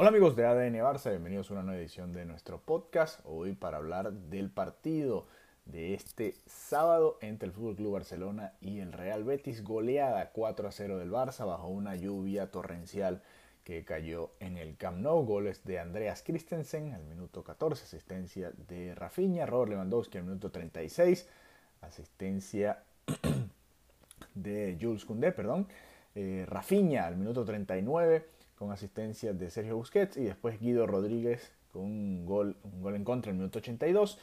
Hola amigos de ADN Barça, bienvenidos a una nueva edición de nuestro podcast. Hoy para hablar del partido de este sábado entre el Fútbol Club Barcelona y el Real Betis, goleada 4 a 0 del Barça bajo una lluvia torrencial que cayó en el Camp Nou. Goles de Andreas Christensen al minuto 14, asistencia de Rafinha, Robert Lewandowski al minuto 36, asistencia de Jules Koundé, perdón, eh, Rafinha al minuto 39 con asistencia de Sergio Busquets y después Guido Rodríguez con un gol, un gol en contra en el minuto 82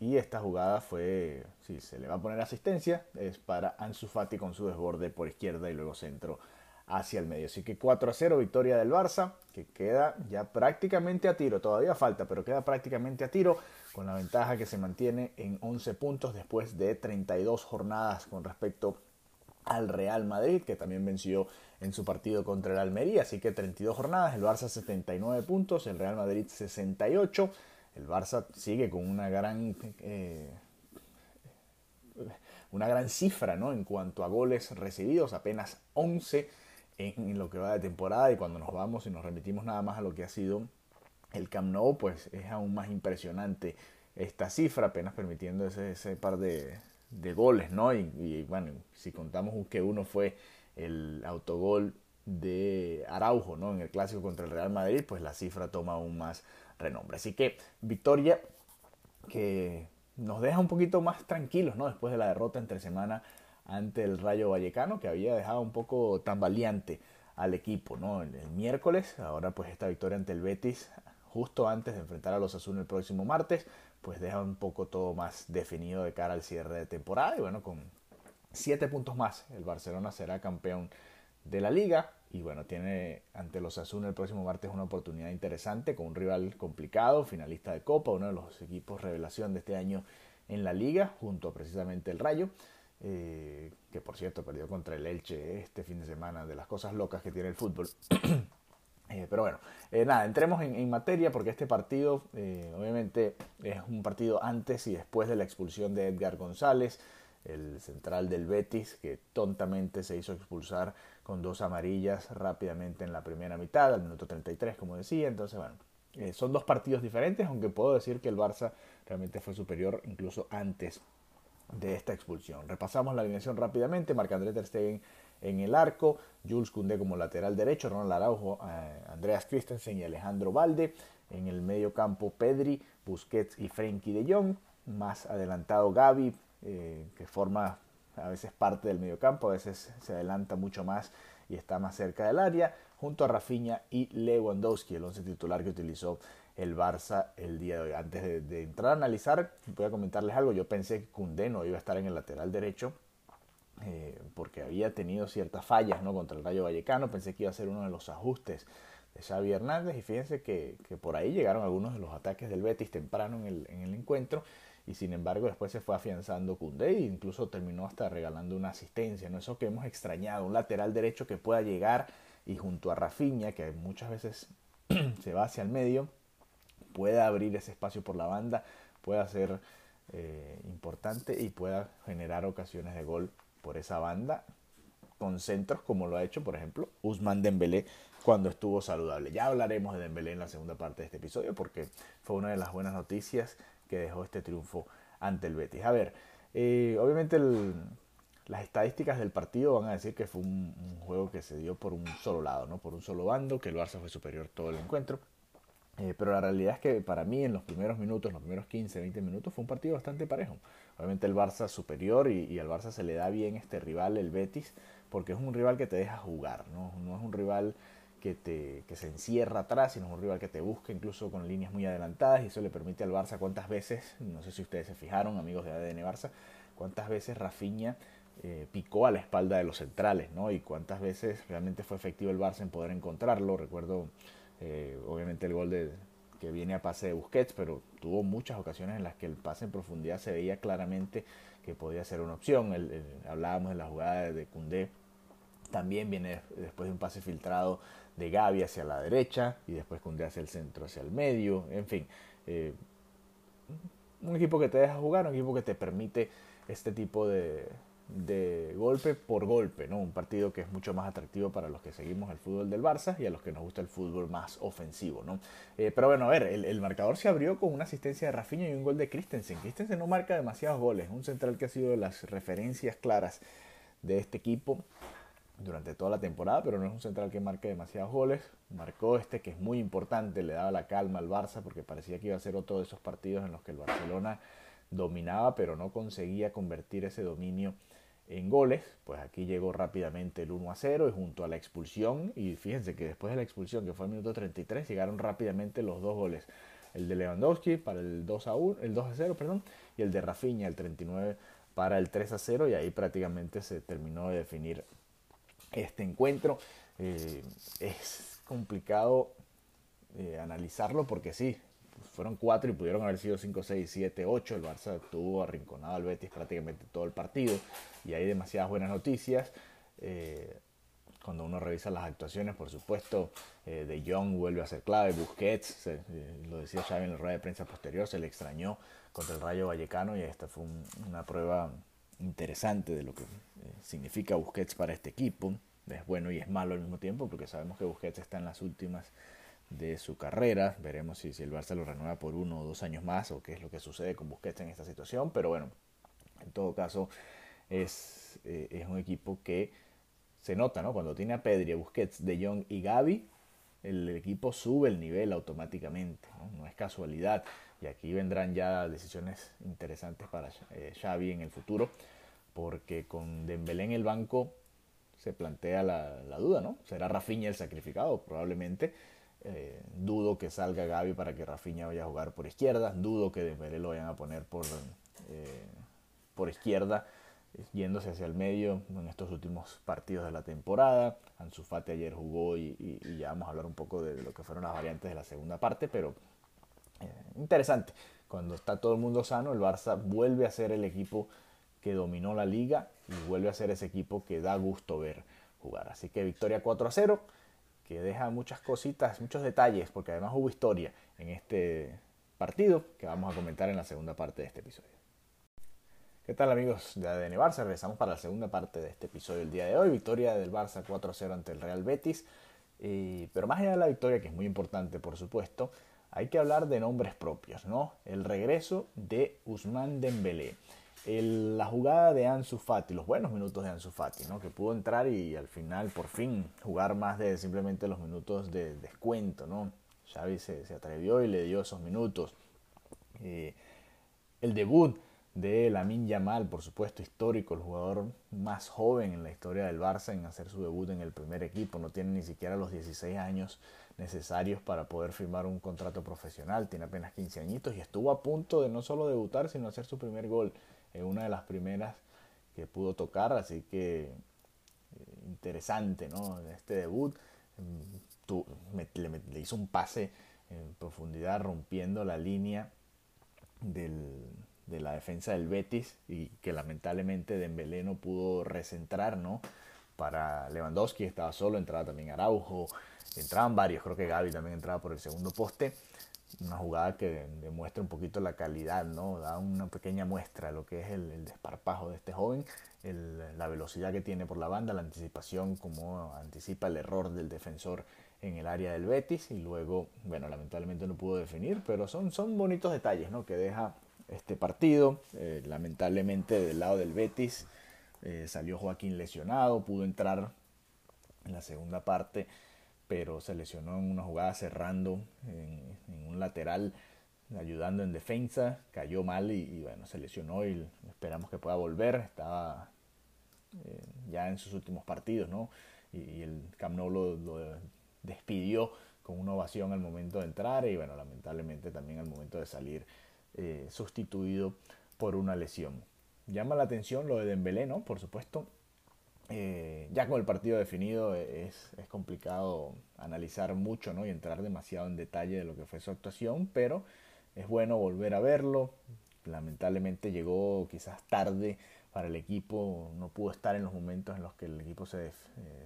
y esta jugada fue, si se le va a poner asistencia, es para Ansu Fati con su desborde por izquierda y luego centro hacia el medio. Así que 4 a 0 victoria del Barça, que queda ya prácticamente a tiro, todavía falta, pero queda prácticamente a tiro, con la ventaja que se mantiene en 11 puntos después de 32 jornadas con respecto al Real Madrid, que también venció en su partido contra el Almería. Así que 32 jornadas, el Barça 79 puntos, el Real Madrid 68. El Barça sigue con una gran, eh, una gran cifra ¿no? en cuanto a goles recibidos, apenas 11 en, lo que va de temporada. Y cuando nos vamos y nos remitimos nada más a lo que ha sido el Camp Nou, pues es aún más impresionante esta cifra, apenas permitiendo ese, ese par de, de goles, ¿no? Y, bueno, si contamos que uno fue el autogol de Araujo, ¿no? En el clásico contra el Real Madrid, pues la cifra toma aún más renombre. Así que victoria que nos deja un poquito más tranquilos, ¿no? Después de la derrota entre semana ante el Rayo Vallecano, que había dejado un poco tambaleante al equipo, ¿no? El, miércoles, ahora pues esta victoria ante el Betis, justo antes de enfrentar a los Azul el próximo martes, pues deja un poco todo más definido de cara al cierre de temporada. Y bueno, con siete puntos más, el Barcelona será campeón de la liga. Y bueno, tiene ante los Asuna el próximo martes una oportunidad interesante con un rival complicado, finalista de Copa, uno de los equipos revelación de este año en la liga, junto a precisamente el Rayo. Eh, que por cierto perdió contra el Elche este fin de semana, de las cosas locas que tiene el fútbol. Eh, pero bueno, eh, nada, entremos en, materia porque este partido eh, obviamente es un partido antes y después de la expulsión de Edgar González, el central del Betis, que tontamente se hizo expulsar con dos amarillas rápidamente en la primera mitad, al minuto 33, como decía. Entonces, bueno, son dos partidos diferentes, aunque puedo decir que el Barça realmente fue superior incluso antes de esta expulsión. Repasamos la alineación rápidamente. Marc-André Ter Stegen en el arco, Jules Koundé como lateral derecho, Ronald Araujo, eh, Andreas Christensen y Alejandro Valde. En el medio campo Pedri, Busquets y Frenkie de Jong. Más adelantado Gaby, eh, que forma a veces parte del medio campo, a veces se adelanta mucho más y está más cerca del área, junto a Rafinha y Lewandowski, el once titular que utilizó el Barça el día de hoy. Antes de, de, entrar a analizar, voy a comentarles algo. Yo pensé que Koundé no iba a estar en el lateral derecho eh, porque había tenido ciertas fallas ¿no? contra el Rayo Vallecano. Pensé que iba a ser uno de los ajustes de Xavi Hernández y fíjense que, que por ahí llegaron algunos de los ataques del Betis temprano en el, en el encuentro y sin embargo después se fue afianzando Koundé e incluso terminó hasta regalando una asistencia, ¿no? Eso que hemos extrañado, un lateral derecho que pueda llegar y junto a Rafinha, que muchas veces se va hacia el medio, pueda abrir ese espacio por la banda, pueda ser eh, importante y pueda generar ocasiones de gol por esa banda con centros como lo ha hecho, por ejemplo, Usman Dembélé cuando estuvo saludable. Ya hablaremos de Dembélé en la segunda parte de este episodio porque fue una de las buenas noticias que dejó este triunfo ante el Betis. A ver, eh, obviamente las estadísticas del partido van a decir que fue un, un, juego que se dio por un solo lado, ¿no? por un solo bando, que el Barça fue superior todo el encuentro. Eh, pero la realidad es que para mí en los primeros minutos, los primeros 15, 20 minutos, fue un partido bastante parejo. Obviamente el Barça superior y, y, al Barça se le da bien este rival, el Betis, porque es un rival que te deja jugar, no, no es un rival que, te, que se encierra atrás, sino es un rival que te busca incluso con líneas muy adelantadas y eso le permite al Barça cuántas veces, no sé si ustedes se fijaron, amigos de ADN Barça, cuántas veces Rafinha eh, picó a la espalda de los centrales, ¿no? Y cuántas veces realmente fue efectivo el Barça en poder encontrarlo. Recuerdo eh, obviamente el gol de, que viene a pase de Busquets, pero tuvo muchas ocasiones en las que el pase en profundidad se veía claramente que podía ser una opción. El, hablábamos de la jugada de Cundé, también viene después de un pase filtrado de Gaby hacia la derecha y después Cundé hacia el centro, hacia el medio, en fin. Eh, un equipo que te deja jugar, un equipo que te permite este tipo de, de golpe por golpe, ¿no? Un partido que es mucho más atractivo para los que seguimos el fútbol del Barça y a los que nos gusta el fútbol más ofensivo, ¿no? Eh, pero bueno, a ver, el, marcador se abrió con una asistencia de Rafinha y un gol de Christensen. Christensen no marca demasiados goles, un central que ha sido de las referencias claras de este equipo durante toda la temporada, pero no es un central que marque demasiados goles. Marcó este que es muy importante, le daba la calma al Barça porque parecía que iba a ser otro de esos partidos en los que el Barcelona dominaba, pero no conseguía convertir ese dominio en goles, pues aquí llegó rápidamente el 1 a 0 y junto a la expulsión, y fíjense que después de la expulsión, que fue el minuto 33, llegaron rápidamente los dos goles, el de Lewandowski para el 2 a 1, el 2 a 0, perdón, y el de Rafinha el 39 para el 3 a 0 y ahí prácticamente se terminó de definir este encuentro. Eh, es complicado eh, analizarlo porque sí, fueron cuatro y pudieron haber sido 5, 6, 7, 8. El Barça tuvo arrinconado al Betis prácticamente todo el partido y hay demasiadas buenas noticias. Eh, cuando uno revisa las actuaciones, por supuesto, eh, De Jong vuelve a ser clave, Busquets, eh, lo decía Xavi en la rueda de prensa posterior, se le extrañó contra el Rayo Vallecano y esta fue una prueba interesante de lo que significa Busquets para este equipo. Es bueno y es malo al mismo tiempo porque sabemos que Busquets está en las últimas de su carrera. Veremos si, si, el Barça lo renueva por uno o dos años más o qué es lo que sucede con Busquets en esta situación. Pero bueno, en todo caso es, eh, es un equipo que se nota, ¿no? Cuando tiene a Pedri, Busquets, De Jong y Gaby, el equipo sube el nivel automáticamente, ¿no? es casualidad. Y aquí vendrán ya decisiones interesantes para eh, Xavi en el futuro, porque con Dembélé en el banco se plantea la, la duda, ¿no? ¿Será Rafinha el sacrificado? Probablemente eh, dudo que salga Gaby para que Rafinha vaya a jugar por izquierda. Dudo que Dembélé lo vayan a poner por, eh, por izquierda, yéndose hacia el medio en estos últimos partidos de la temporada. Ansu Fati ayer jugó y, ya vamos a hablar un poco de lo que fueron las variantes de la segunda parte, pero eh, interesante. Cuando está todo el mundo sano, el Barça vuelve a ser el equipo que dominó la liga y vuelve a ser ese equipo que da gusto ver jugar. Así que victoria 4 a 0 que deja muchas cositas, muchos detalles, porque además hubo historia en este partido que vamos a comentar en la segunda parte de este episodio. ¿Qué tal amigos de ADN Barça? Regresamos para la segunda parte de este episodio el día de hoy. Victoria del Barça 4-0 ante el Real Betis. pero más allá de la victoria, que es muy importante por supuesto, hay que hablar de nombres propios, ¿no? El regreso de Usman Dembélé la jugada de Ansu Fati, los buenos minutos de Ansu Fati, ¿no? que pudo entrar y al final por fin jugar más de simplemente los minutos de descuento. ¿no? Xavi se, atrevió y le dio esos minutos. Eh, el debut de Lamin Yamal, por supuesto histórico, el jugador más joven en la historia del Barça en hacer su debut en el primer equipo, no tiene ni siquiera los 16 años necesarios para poder firmar un contrato profesional, tiene apenas 15 añitos y estuvo a punto de no solo debutar, sino hacer su primer gol es una de las primeras que pudo tocar, así que eh, interesante, ¿no? Este debut mm, le, hizo un pase en profundidad rompiendo la línea de la defensa del Betis y que lamentablemente Dembélé no pudo recentrar, ¿no? Para Lewandowski estaba solo, entraba también Araujo, entraban varios, creo que Gaby también entraba por el segundo poste una jugada que demuestra un poquito la calidad, ¿no? Da una pequeña muestra de lo que es el, desparpajo de este joven, la velocidad que tiene por la banda, la anticipación, como anticipa el error del defensor en el área del Betis y luego, bueno, lamentablemente no pudo definir, pero son, son bonitos detalles, ¿no? Que deja este partido, eh, lamentablemente del lado del Betis eh, salió Joaquín lesionado, pudo entrar en la segunda parte pero se lesionó en una jugada cerrando en, un lateral, ayudando en defensa, cayó mal y, bueno, se lesionó y esperamos que pueda volver. Estaba eh, ya en sus últimos partidos, ¿no? Y, el Camp lo, despidió con una ovación al momento de entrar y bueno, lamentablemente también al momento de salir eh, sustituido por una lesión. Llama la atención lo de Dembélé, ¿no? Por supuesto, eh, ya con el partido definido es, es, complicado analizar mucho ¿no? y entrar demasiado en detalle de lo que fue su actuación, pero es bueno volver a verlo. Lamentablemente llegó quizás tarde para el equipo, no pudo estar en los momentos en los que el equipo se, eh,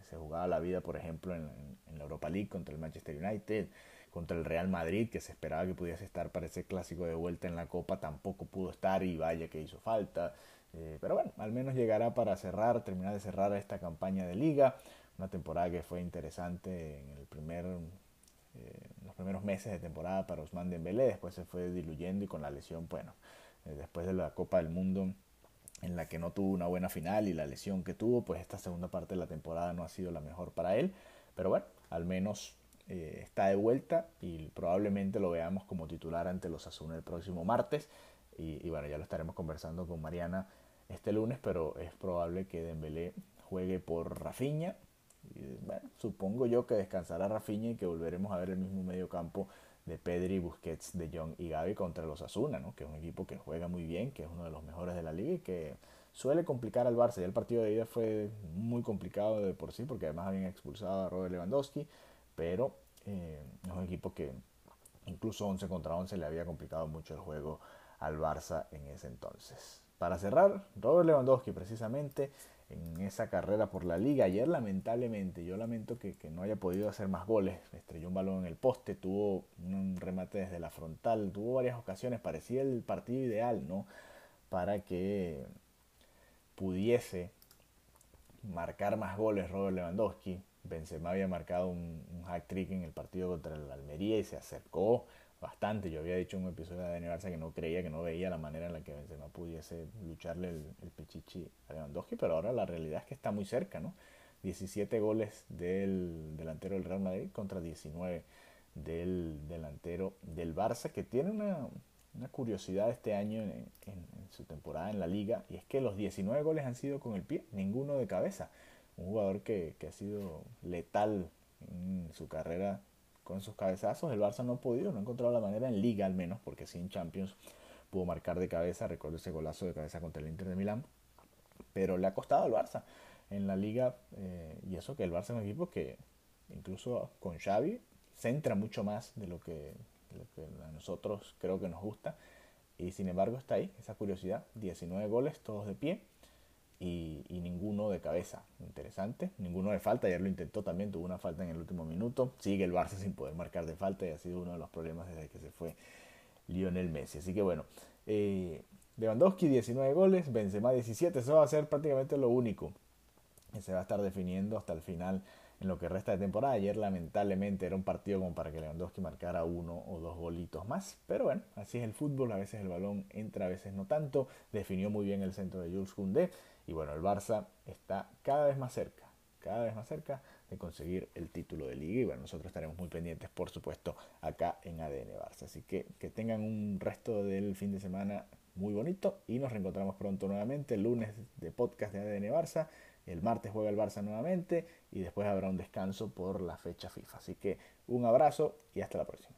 se jugaba la vida, por ejemplo, en, en, la Europa League contra el Manchester United, contra el Real Madrid, que se esperaba que pudiese estar para ese clásico de vuelta en la Copa, tampoco pudo estar y vaya que hizo falta. Eh, pero bueno, al menos llegará para cerrar, terminar de cerrar esta campaña de liga. Una temporada que fue interesante en el primer, eh, los primeros meses de temporada para Osman Dembélé. Después se fue diluyendo y con la lesión, bueno, eh, después de la Copa del Mundo en la que no tuvo una buena final y la lesión que tuvo, pues esta segunda parte de la temporada no ha sido la mejor para él. Pero bueno, al menos está de vuelta y probablemente lo veamos como titular ante los Asuna el próximo martes. Y, bueno, ya lo estaremos conversando con Mariana este lunes, pero es probable que Dembélé juegue por Rafinha. Bueno, supongo yo que descansará Rafinha y que volveremos a ver el mismo medio campo de Pedri, Busquets, De Jong y Gavi contra los Asuna, ¿no? que es un equipo que juega muy bien, que es uno de los mejores de la liga y que suele complicar al Barça. Ya el partido de ida fue muy complicado de por sí, porque además habían expulsado a Robert Lewandowski, pero eh, es un equipo que incluso 11 contra 11 le había complicado mucho el juego al Barça en ese entonces. Para cerrar, Robert Lewandowski precisamente en esa carrera por la liga. Ayer lamentablemente, yo lamento que, no haya podido hacer más goles. Estrelló un balón en el poste, tuvo un remate desde la frontal, tuvo varias ocasiones. Parecía el partido ideal, ¿no? Para que pudiese marcar más goles Robert Lewandowski. Benzema había marcado un, un hack trick en el partido contra el Almería y se acercó bastante. Yo había dicho en un episodio de Dani Barça que no creía, que no veía la manera en la que Benzema pudiese lucharle el, el Pichichi a Lewandowski, pero ahora la realidad es que está muy cerca, ¿no? 17 goles del delantero del Real Madrid contra 19 del delantero del Barça, que tiene una, una curiosidad este año en, en, su temporada en la liga, y es que los 19 goles han sido con el pie, ninguno de cabeza. Un jugador que, que ha sido letal en su carrera con sus cabezazos. El Barça no ha podido, no ha encontrado la manera en Liga al menos, porque sí en Champions pudo marcar de cabeza. Recuerdo ese golazo de cabeza contra el Inter de Milán. Pero le ha costado al Barça en la Liga. Eh, y eso que el Barça es un equipo que, incluso con Xavi, centra mucho más de lo que, de lo que a nosotros creo que nos gusta. Y sin embargo está ahí, esa curiosidad. 19 goles, todos de pie y, ninguno de cabeza. Interesante. Ninguno de falta. Ayer lo intentó también. Tuvo una falta en el último minuto. Sigue el Barça sin poder marcar de falta y ha sido uno de los problemas desde que se fue Lionel Messi. Así que bueno. Eh, Lewandowski 19 goles. Benzema 17. Eso va a ser prácticamente lo único que se va a estar definiendo hasta el final en lo que resta de temporada. Ayer lamentablemente era un partido como para que Lewandowski marcara uno o dos golitos más. Pero bueno, así es el fútbol. A veces el balón entra, a veces no tanto. Definió muy bien el centro de Jules Koundé. Y bueno, el Barça está cada vez más cerca, cada vez más cerca de conseguir el título de liga. Y bueno, nosotros estaremos muy pendientes, por supuesto, acá en ADN Barça. Así que que tengan un resto del fin de semana muy bonito y nos reencontramos pronto nuevamente el lunes de podcast de ADN Barça. El martes juega el Barça nuevamente y después habrá un descanso por la fecha FIFA. Así que un abrazo y hasta la próxima.